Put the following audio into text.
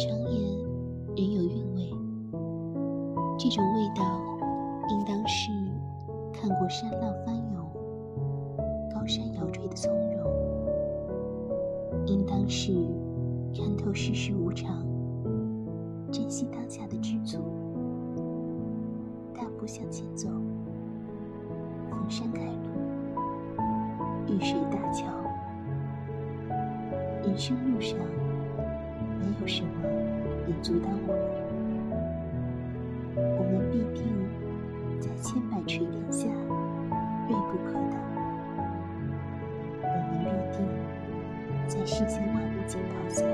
常言人有韵味。这种味道应当是看过山浪翻涌高山摇坠的从容应当是看透世事无常珍惜当下的知足。大步向前走逢山开路遇水搭桥。人生路上没有什么阻挡我们，我们必定在千百锤炼下锐不可挡；我们必定在世间万物浸泡下。